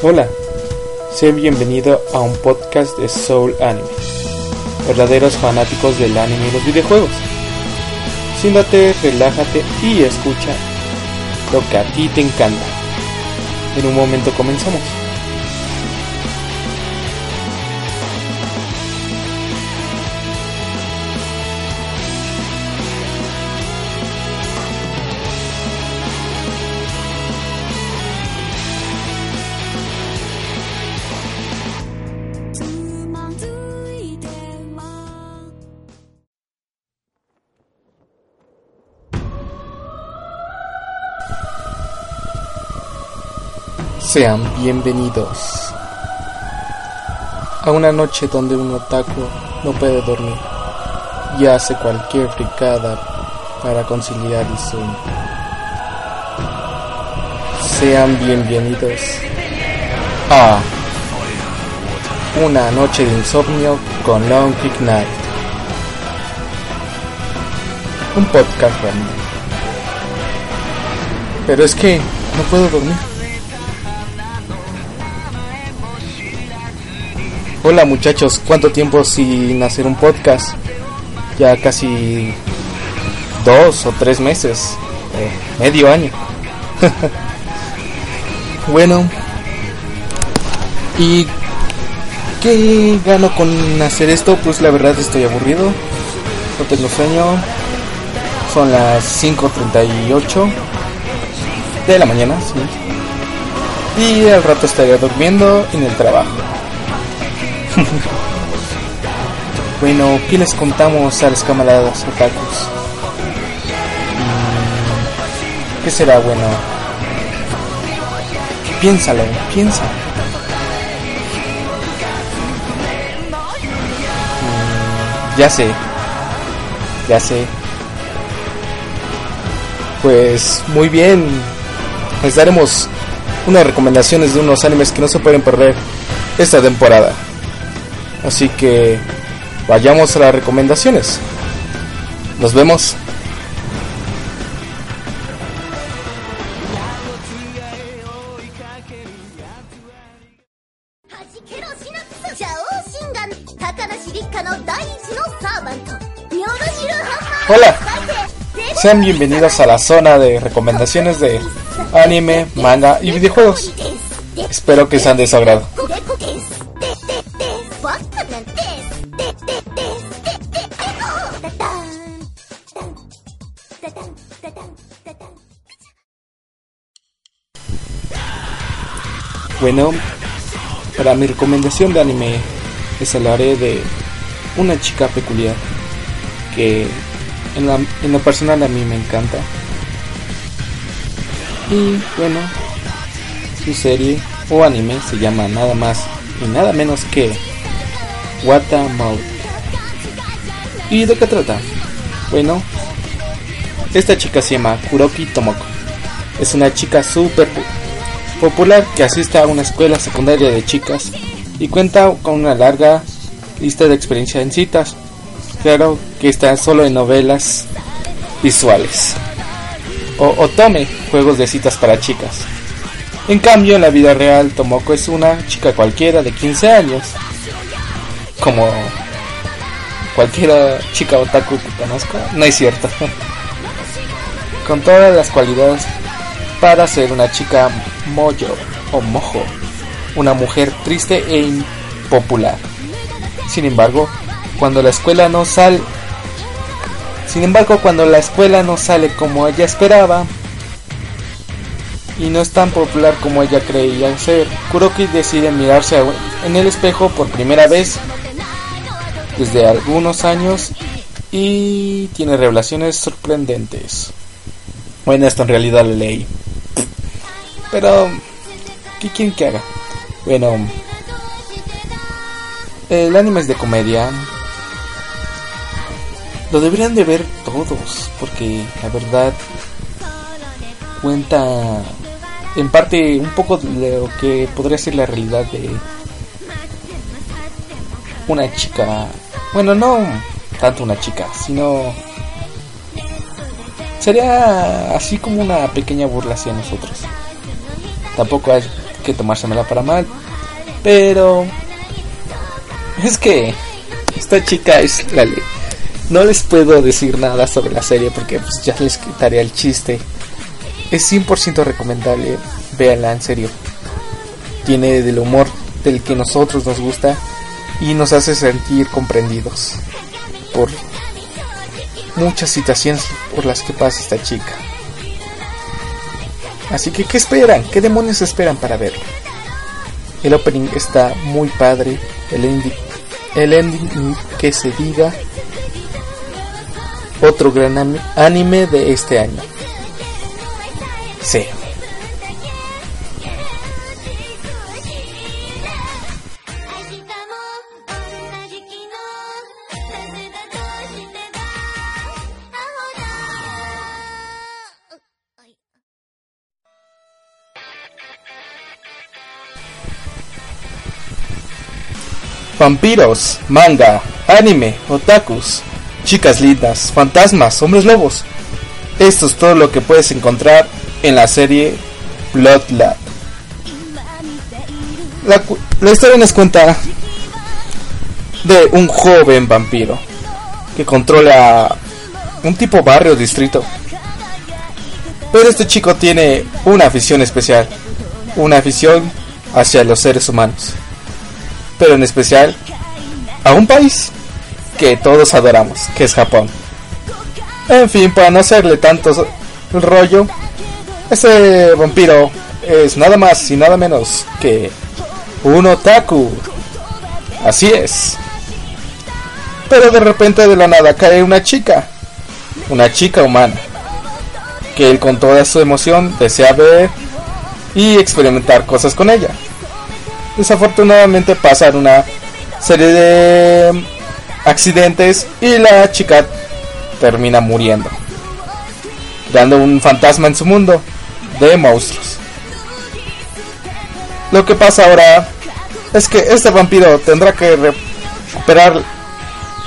Hola, sé bienvenido a un podcast de Soul Anime, verdaderos fanáticos del anime y los videojuegos. Siéntate, relájate y escucha lo que a ti te encanta. En un momento comenzamos. Sean bienvenidos a una noche donde un otaku no puede dormir y hace cualquier fricada para conciliar el sueño. Sean bienvenidos a una noche de insomnio con Long Kick Night. Un podcast random. Pero es que no puedo dormir. Hola muchachos, ¿cuánto tiempo sin hacer un podcast? Ya casi dos o tres meses, eh, medio año. bueno, ¿y qué gano con hacer esto? Pues la verdad estoy aburrido, no tengo sueño, son las 5.38 de la mañana, sí. Y al rato estaría durmiendo en el trabajo. bueno, ¿qué les contamos a los camaradas otakus? Mm, ¿Qué será bueno? Piénsalo, piensa. Mm, ya sé, ya sé. Pues muy bien, les daremos unas recomendaciones de unos animes que no se pueden perder esta temporada. Así que vayamos a las recomendaciones. Nos vemos. Hola, sean bienvenidos a la zona de recomendaciones de anime, manga y videojuegos. Espero que sean de su agrado. Bueno, para mi recomendación de anime les hablaré de una chica peculiar que en, la, en lo personal a mí me encanta. Y bueno, su serie o anime se llama nada más y nada menos que Wata Mouth. ¿Y de qué trata? Bueno, esta chica se llama Kuroki Tomoko. Es una chica súper popular que asiste a una escuela secundaria de chicas y cuenta con una larga lista de experiencias en citas. Claro que está solo en novelas visuales. O Otome, juegos de citas para chicas. En cambio, en la vida real, Tomoko es una chica cualquiera de 15 años. Como cualquier chica otaku que conozca. No es cierto. Con todas las cualidades para ser una chica moyo o mojo, una mujer triste e impopular. Sin embargo, cuando la escuela no sale sin embargo, cuando la escuela no sale como ella esperaba y no es tan popular como ella creía ser, Kuroki decide mirarse en el espejo por primera vez desde algunos años y tiene revelaciones sorprendentes. Bueno, esto en realidad la ley. Pero, ¿qué quieren que haga? Bueno, el anime es de comedia. Lo deberían de ver todos, porque la verdad cuenta en parte un poco de lo que podría ser la realidad de una chica. Bueno, no tanto una chica, sino sería así como una pequeña burla hacia nosotros. Tampoco hay que tomársemela para mal. Pero es que esta chica es la ley. No les puedo decir nada sobre la serie porque pues, ya les quitaría el chiste. Es 100% recomendable, véanla en serio. Tiene del humor del que nosotros nos gusta y nos hace sentir comprendidos por muchas situaciones por las que pasa esta chica. Así que, ¿qué esperan? ¿Qué demonios esperan para verlo? El opening está muy padre, el ending, el ending que se diga, otro gran anime de este año. Vampiros, manga, anime, otakus, chicas lindas, fantasmas, hombres lobos. Esto es todo lo que puedes encontrar en la serie Bloodlab. La, la historia nos cuenta de un joven vampiro que controla un tipo barrio distrito. Pero este chico tiene una afición especial, una afición hacia los seres humanos pero en especial a un país que todos adoramos, que es Japón. En fin, para no hacerle tanto el rollo, ese vampiro es nada más y nada menos que un otaku. Así es. Pero de repente de la nada cae una chica, una chica humana, que él con toda su emoción desea ver y experimentar cosas con ella desafortunadamente pasan una serie de accidentes y la chica termina muriendo, dando un fantasma en su mundo de monstruos. Lo que pasa ahora es que este vampiro tendrá que recuperar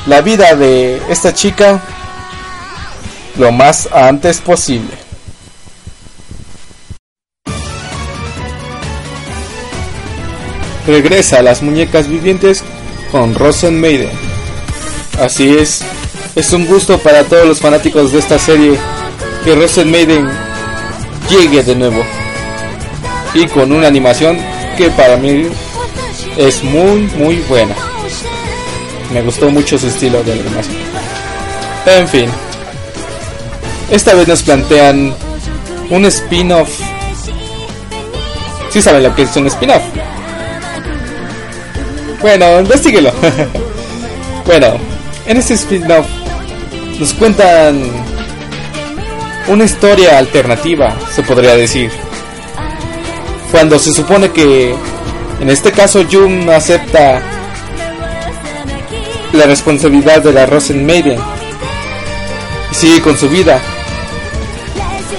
la vida de esta chica lo más antes posible. Regresa a las muñecas vivientes con Rosen Maiden. Así es, es un gusto para todos los fanáticos de esta serie que Rosen Maiden llegue de nuevo. Y con una animación que para mí es muy muy buena. Me gustó mucho su estilo de animación. En fin. Esta vez nos plantean un spin-off. Si saben lo que es un spin-off. Bueno, investiguelo. bueno, en este spin-off nos cuentan una historia alternativa, se podría decir. Cuando se supone que, en este caso, Jun acepta la responsabilidad de la Rosen Maiden y sigue con su vida,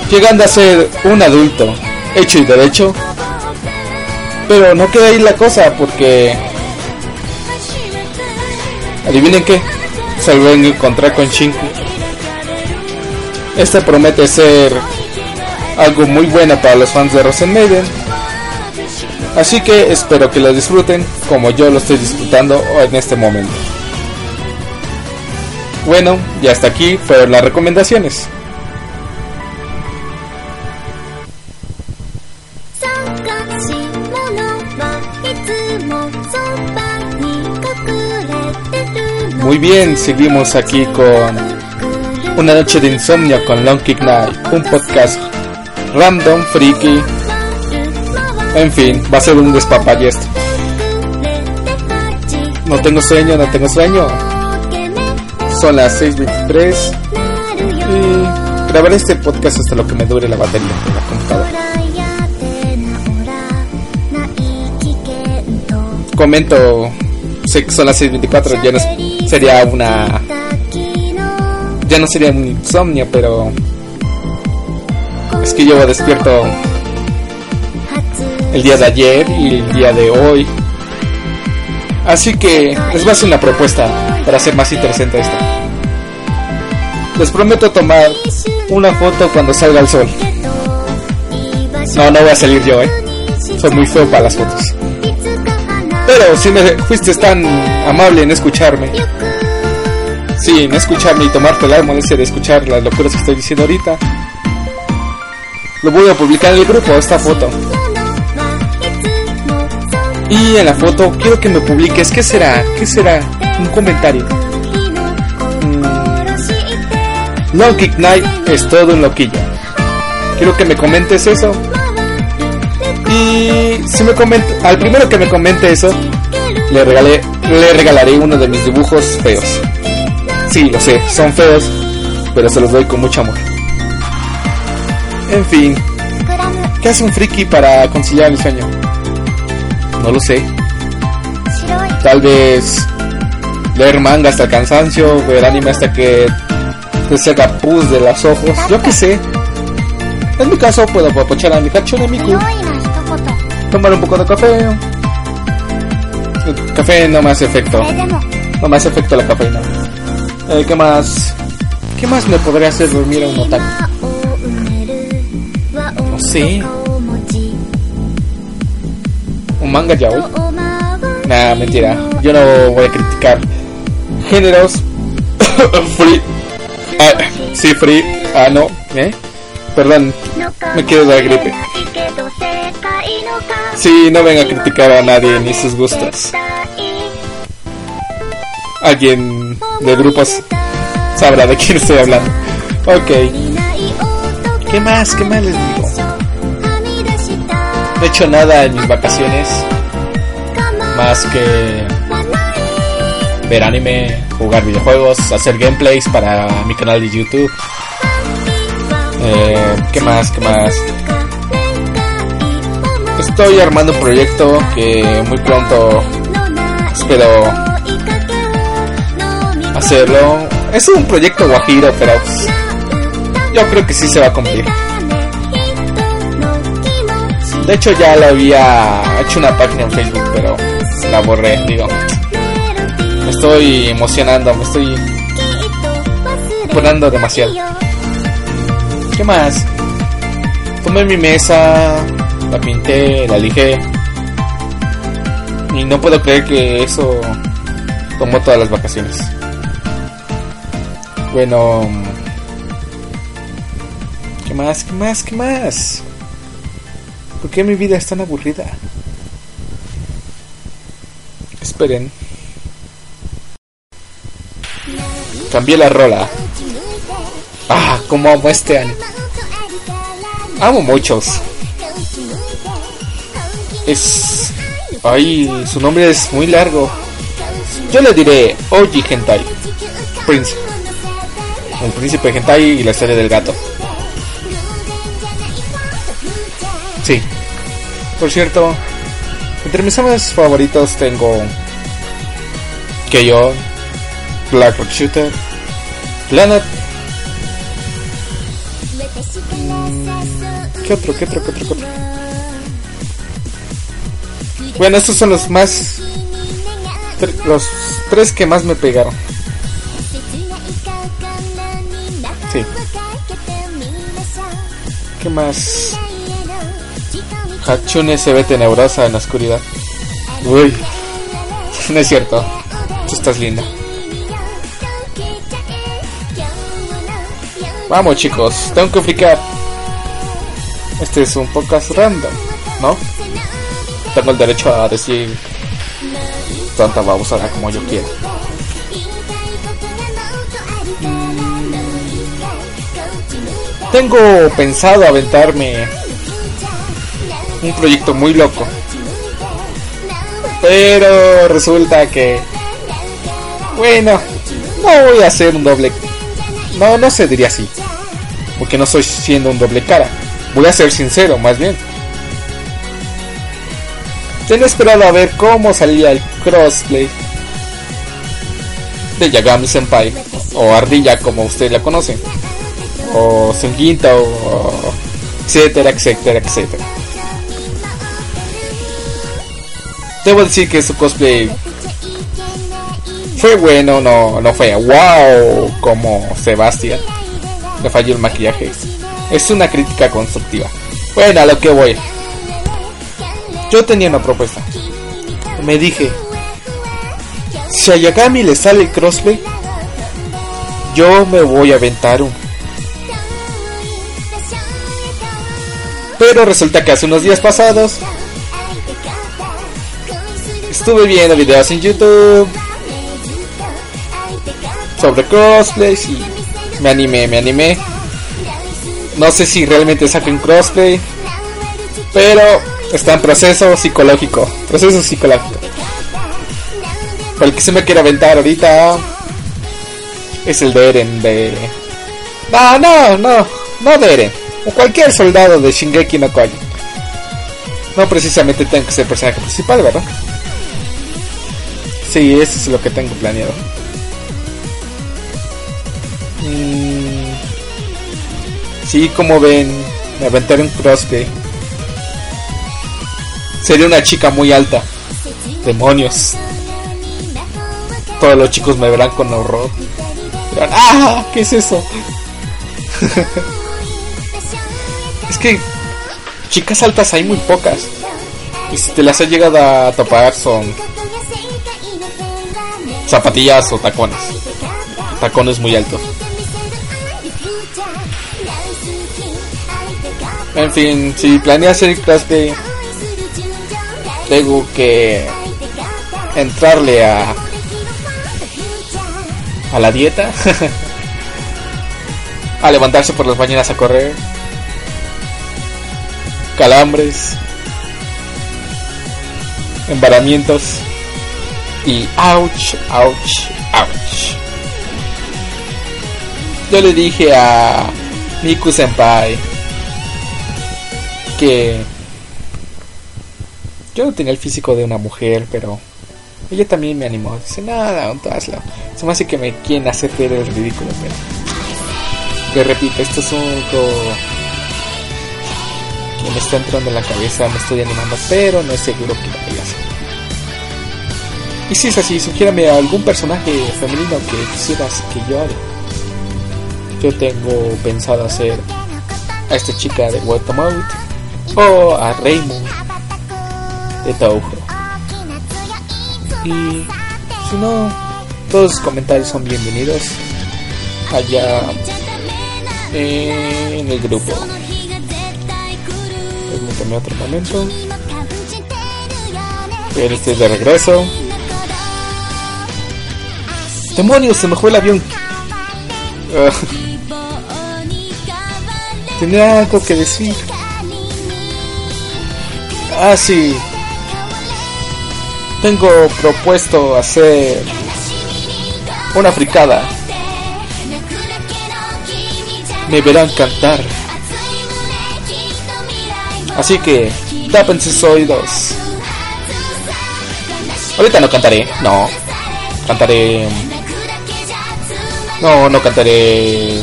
llegando a ser un adulto, hecho y derecho. Pero no queda ahí la cosa porque Adivinen qué, se vuelven a encontrar con Shinku. Este promete ser algo muy bueno para los fans de Rosen Maiden. Así que espero que lo disfruten como yo lo estoy disfrutando en este momento. Bueno, y hasta aquí fueron las recomendaciones. Muy bien, seguimos aquí con Una noche de insomnio con Long Kick Night, un podcast random, freaky. En fin, va a ser un despapalle. No tengo sueño, no tengo sueño. Son las 6.23 y grabaré este podcast hasta lo que me dure la batería de la computadora. Comento, sé que son las 6.24, ya no sería una ya no sería un insomnio pero es que llevo despierto el día de ayer y el día de hoy. Así que les voy a hacer una propuesta para hacer más interesante esto. Les prometo tomar una foto cuando salga el sol. No no voy a salir yo eh Soy muy feo para las fotos. Pero si me fuiste tan amable en escucharme, sí, en escucharme y tomarte la molestia de escuchar las locuras que estoy diciendo ahorita, lo voy a publicar en el grupo, esta foto. Y en la foto quiero que me publiques, ¿qué será? ¿Qué será? Un comentario. Mm. Knight es todo un loquillo. Quiero que me comentes eso. Y si me comenta, al primero que me comente eso, le, regalé, le regalaré uno de mis dibujos feos. Sí, lo sé, son feos, pero se los doy con mucho amor. En fin, ¿qué hace un friki para conciliar el sueño? No lo sé. Tal vez leer manga hasta el cansancio, ver anime hasta que te seca pus de los ojos, yo qué sé. En mi caso puedo aprovechar a mi de Miku, tomar un poco de café. El café no me hace efecto. No me hace efecto la cafeína. Eh, ¿Qué más? ¿Qué más me podría hacer dormir a un otaku? No sé. ¿Un manga ya hoy? Nah, mentira. Yo no voy a criticar géneros. free. Ah, sí, free. Ah, no. ¿Eh? Perdón, me quiero dar gripe. Sí, no venga a criticar a nadie ni sus gustos. Alguien de grupos sabrá de quién estoy hablando. Ok. ¿Qué más? ¿Qué más les digo? No he hecho nada en mis vacaciones. Más que ver anime, jugar videojuegos, hacer gameplays para mi canal de YouTube. Eh, ¿Qué más? ¿Qué más? Estoy armando un proyecto que muy pronto espero hacerlo. Es un proyecto guajiro, pero yo creo que sí se va a cumplir. De hecho ya lo había hecho una página en Facebook, pero la borré, digo. Me estoy emocionando, me estoy poniendo demasiado. ¿Qué más? Tomé mi mesa, la pinté, la lijé. Y no puedo creer que eso tomó todas las vacaciones. Bueno. ¿Qué más? ¿Qué más? ¿Qué más? ¿Por qué mi vida es tan aburrida? Esperen. Cambié la rola. Ah, como amo este año. Amo muchos. Es... Ay, su nombre es muy largo. Yo le diré Oji Hentai. Príncipe. El príncipe Hentai y la historia del gato. Sí. Por cierto, entre mis amas favoritos tengo Keyon, Black Rock Shooter, Planet ¿Qué otro? ¿Qué otro? ¿Qué otro? ¿Qué otro? Bueno, estos son los más. Los tres que más me pegaron. ¿Qué más? Hachune se ve tenebrosa en la oscuridad. Uy, no es cierto. Tú estás linda. Vamos chicos, tengo que explicar. Este es un podcast random, ¿no? Tengo el derecho a decir tanta babosada como yo quiera. Tengo pensado aventarme un proyecto muy loco. Pero resulta que... Bueno, no voy a hacer un doble... No, no se diría así. Porque no estoy siendo un doble cara Voy a ser sincero, más bien. Tenía esperado a ver cómo salía el crossplay de Yagami Senpai, o Ardilla como ustedes la conocen, o Sunginta, o etcétera, etcétera, etcétera. Debo decir que su cosplay fue bueno, no, no fue wow como Sebastián. Le falló el maquillaje. Es una crítica constructiva. Bueno, a lo que voy. yo tenía una propuesta. Me dije, si a Yagami le sale el crossplay, yo me voy a aventar un. Pero resulta que hace unos días pasados estuve viendo videos en YouTube sobre crossplays y me animé, me animé. No sé si realmente saquen crossplay, pero está en proceso psicológico, proceso psicológico. Para el que se me quiere aventar ahorita es el de Eren de No, no, no, no de Eren, o cualquier soldado de Shingeki no Kyojin. No precisamente tengo que ser personaje principal, ¿verdad? Sí, eso es lo que tengo planeado. Mm, sí, como ven, me aventaré un crossplay. Sería una chica muy alta. Demonios. Todos los chicos me verán con horror. ¡ah! ¿Qué es eso? es que chicas altas hay muy pocas. Y si te las has llegado a topar son zapatillas o tacones. Tacones muy altos. En fin, si planeas hacer clase, tengo que entrarle a a la dieta, a levantarse por las mañanas a correr, calambres, embaramientos y ouch, ouch, ouch. Yo le dije a Miku Senpai que yo no tenía el físico de una mujer, pero ella también me animó. Dice, nada, no, hazlo. Se me hace que me quieren hacer ver el ridículo, pero... Le repito, esto es un que me está entrando en la cabeza, me estoy animando, pero no es seguro que lo vaya a hacer. Y si es así, sugiérame algún personaje femenino que quisieras que yo haga. Yo tengo pensado hacer a esta chica de Watermouth o a Raymond de Touhou. Y si no, todos los comentarios son bienvenidos allá en el grupo. Permítame otro momento. Bien, estoy de regreso. ¡Demonios! Se me fue el avión. Tenía algo que decir. Ah, sí. Tengo propuesto hacer una fricada. Me verán cantar. Así que, tapen sus oídos. Ahorita no cantaré, no. Cantaré. No, no cantaré.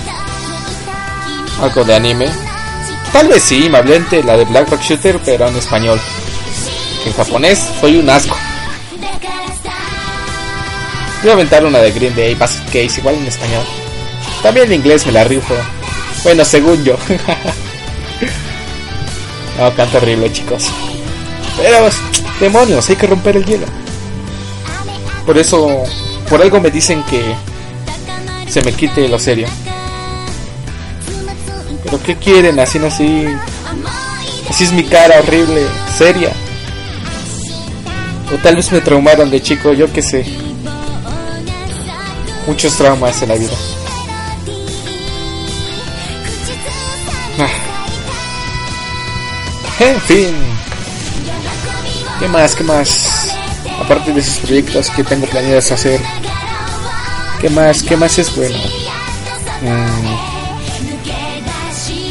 Algo de anime. Tal vez sí, Mablente, la de Black Rock Shooter, pero en español. En japonés soy un asco. Voy a aventar una de Green Day, Basket Case, igual en español. También en inglés me la rifo. Bueno, según yo. no, canta horrible, chicos. Pero, demonios, hay que romper el hielo. Por eso, por algo me dicen que se me quite lo serio. ¿Pero qué quieren? Así, así. Así es mi cara horrible, seria. O tal vez me traumaron de chico, yo qué sé. Muchos traumas en la vida. En fin. ¿Qué más? ¿Qué más? Aparte de esos proyectos que tengo planeados hacer. ¿Qué más? ¿Qué más es bueno? Mm.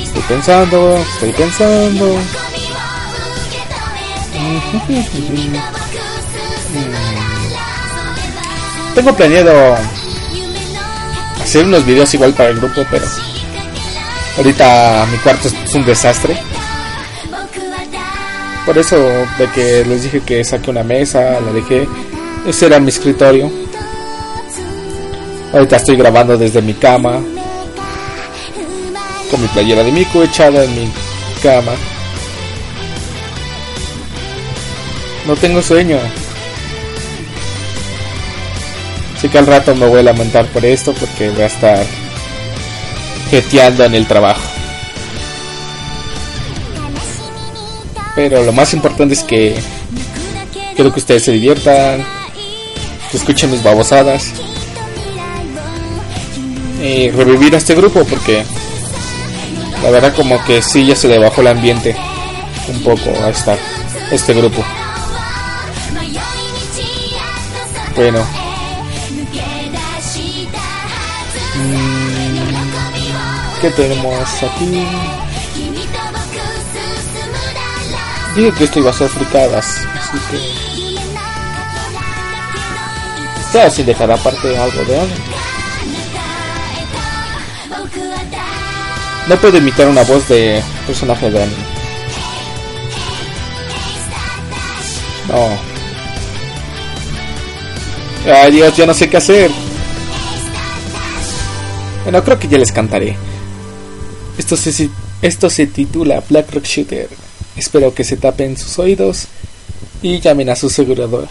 Estoy pensando, estoy pensando. Tengo planeado hacer unos videos igual para el grupo, pero ahorita mi cuarto es un desastre. Por eso de que les dije que saqué una mesa, la dejé. Ese era mi escritorio. Ahorita estoy grabando desde mi cama con mi playera de Miku echada en mi cama. No tengo sueño. Así que al rato me voy a lamentar por esto porque voy a estar jeteando en el trabajo. Pero lo más importante es que quiero que ustedes se diviertan, que escuchen mis babosadas y revivir a este grupo porque la verdad como que sí ya se le bajó el ambiente un poco a esta, este grupo. Bueno. Mm, ¿Qué tenemos aquí? Dije que esto iba a ser fricadas, así que... Ya sin dejar aparte algo de algo. No puedo imitar una voz de personaje de anime. No. Ay Dios, ya no sé qué hacer. Bueno, creo que ya les cantaré. Esto se, esto se titula Black Rock Shooter. Espero que se tapen sus oídos y llamen a su asegurador.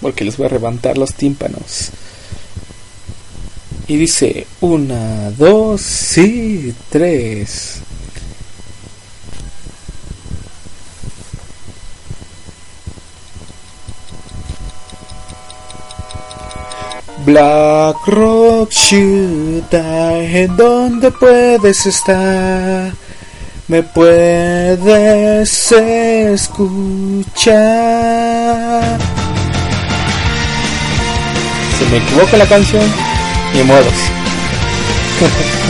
Porque les voy a levantar los tímpanos. Y dice, una, dos, sí, tres. Black Rock Shooter, ¿en dónde puedes estar? ¿Me puedes escuchar? Se me equivoca la canción, ni modos.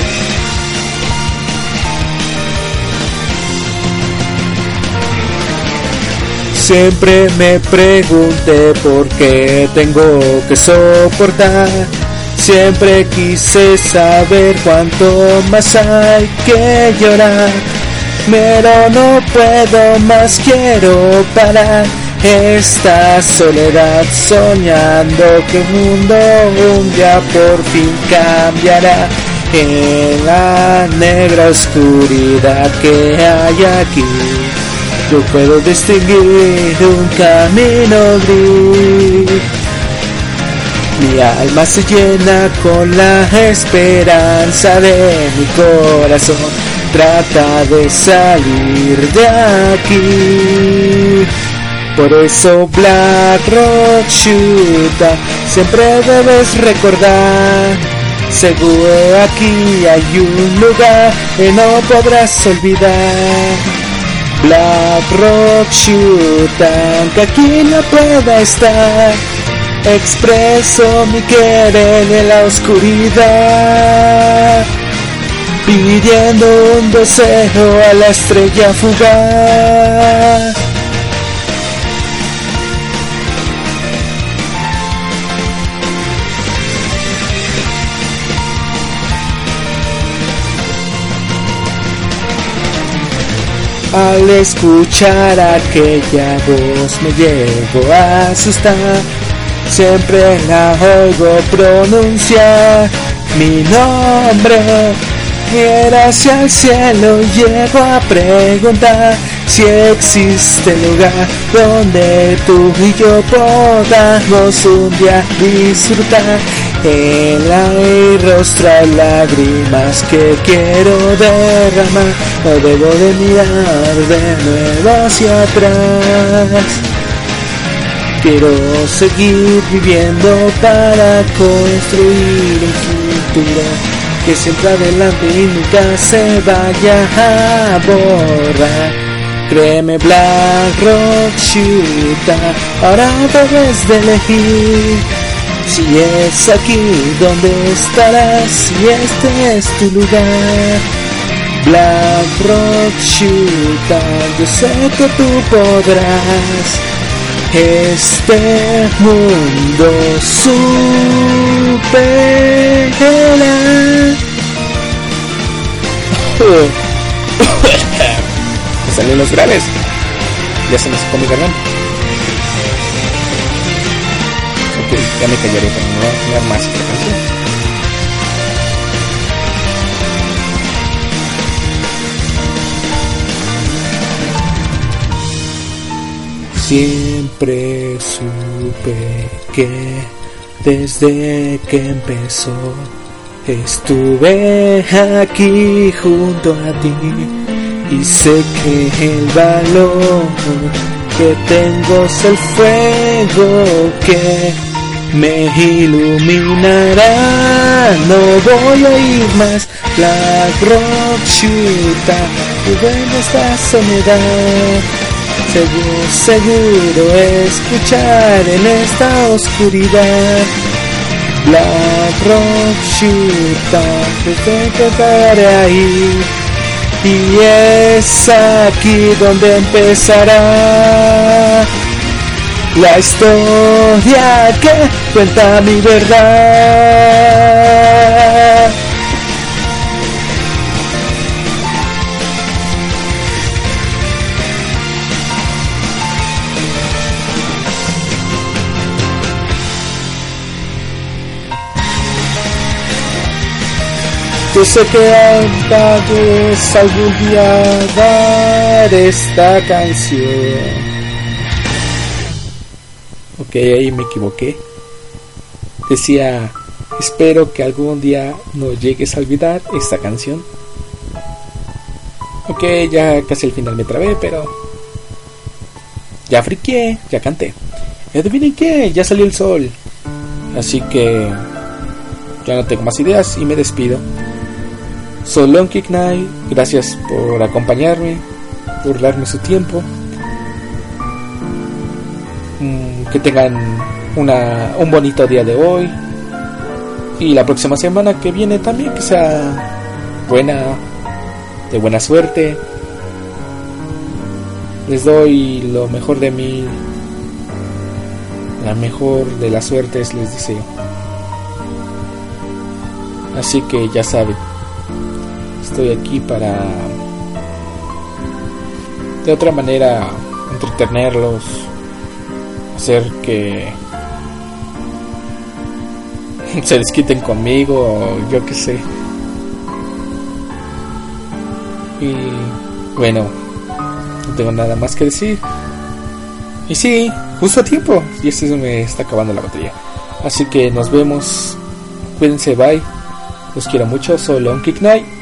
Siempre me pregunté por qué tengo que soportar. Siempre quise saber cuánto más hay que llorar. Pero no puedo más, quiero parar esta soledad soñando que el mundo un día por fin cambiará en la negra oscuridad que hay aquí yo puedo distinguir un camino gris. Mi alma se llena con la esperanza de mi corazón. Trata de salir de aquí. Por eso Black Rock Shooter siempre debes recordar. Seguro aquí hay un lugar que no podrás olvidar. Black Rock Shooter, que aquí no pueda estar. Expreso mi querer en la oscuridad, pidiendo un deseo a la estrella fugaz. Al escuchar aquella voz me llego a asustar, siempre la oigo pronunciar mi nombre. Y hacia el cielo llego a preguntar si existe lugar donde tú y yo podamos un día disfrutar el aire rostrar lágrimas que quiero derramar. No debo de mirar de nuevo hacia atrás. Quiero seguir viviendo para construir un futuro que siempre adelante y nunca se vaya a borrar. Créeme Black Rock Shooter, ahora debes de elegir si es aquí donde estarás, si este es tu lugar. Black Rock Shooter, yo sé que tú podrás. Este mundo superará. Salen los graves. Ya se me secó mi garganta. ya me callaré, pero no voy a más esta canción. Siempre supe que desde que empezó estuve aquí junto a ti y sé que el valor que tengo es el fuego que me iluminará. No voy a ir más Black Rock Chuta y esta soledad. Seguro, seguro escuchar en esta oscuridad. Te encontraré ahí. Y es aquí donde empezará la historia que cuenta mi verdad. Yo sé que antes algún día dar esta canción Ok, ahí me equivoqué. Decía, espero que algún día no llegues a olvidar esta canción. Ok, ya casi al final me trabé, pero... Ya friqué, ya canté. Y adivinen qué, ya salió el sol. Así que... Ya no tengo más ideas y me despido. Kick Night, gracias por acompañarme, por darme su tiempo. Mm, que tengan una, un bonito día de hoy y la próxima semana que viene también que sea buena, de buena suerte. Les doy lo mejor de mí, la mejor de las suertes les deseo. Así que ya saben, estoy aquí para de otra manera entretenerlos hacer que se desquiten conmigo yo qué sé. Y bueno, no tengo nada más que decir. Y sí, justo a tiempo. Y este se me está acabando la batería. Así que nos vemos. Cuídense, bye. Los quiero mucho. Soy Long Kick Night.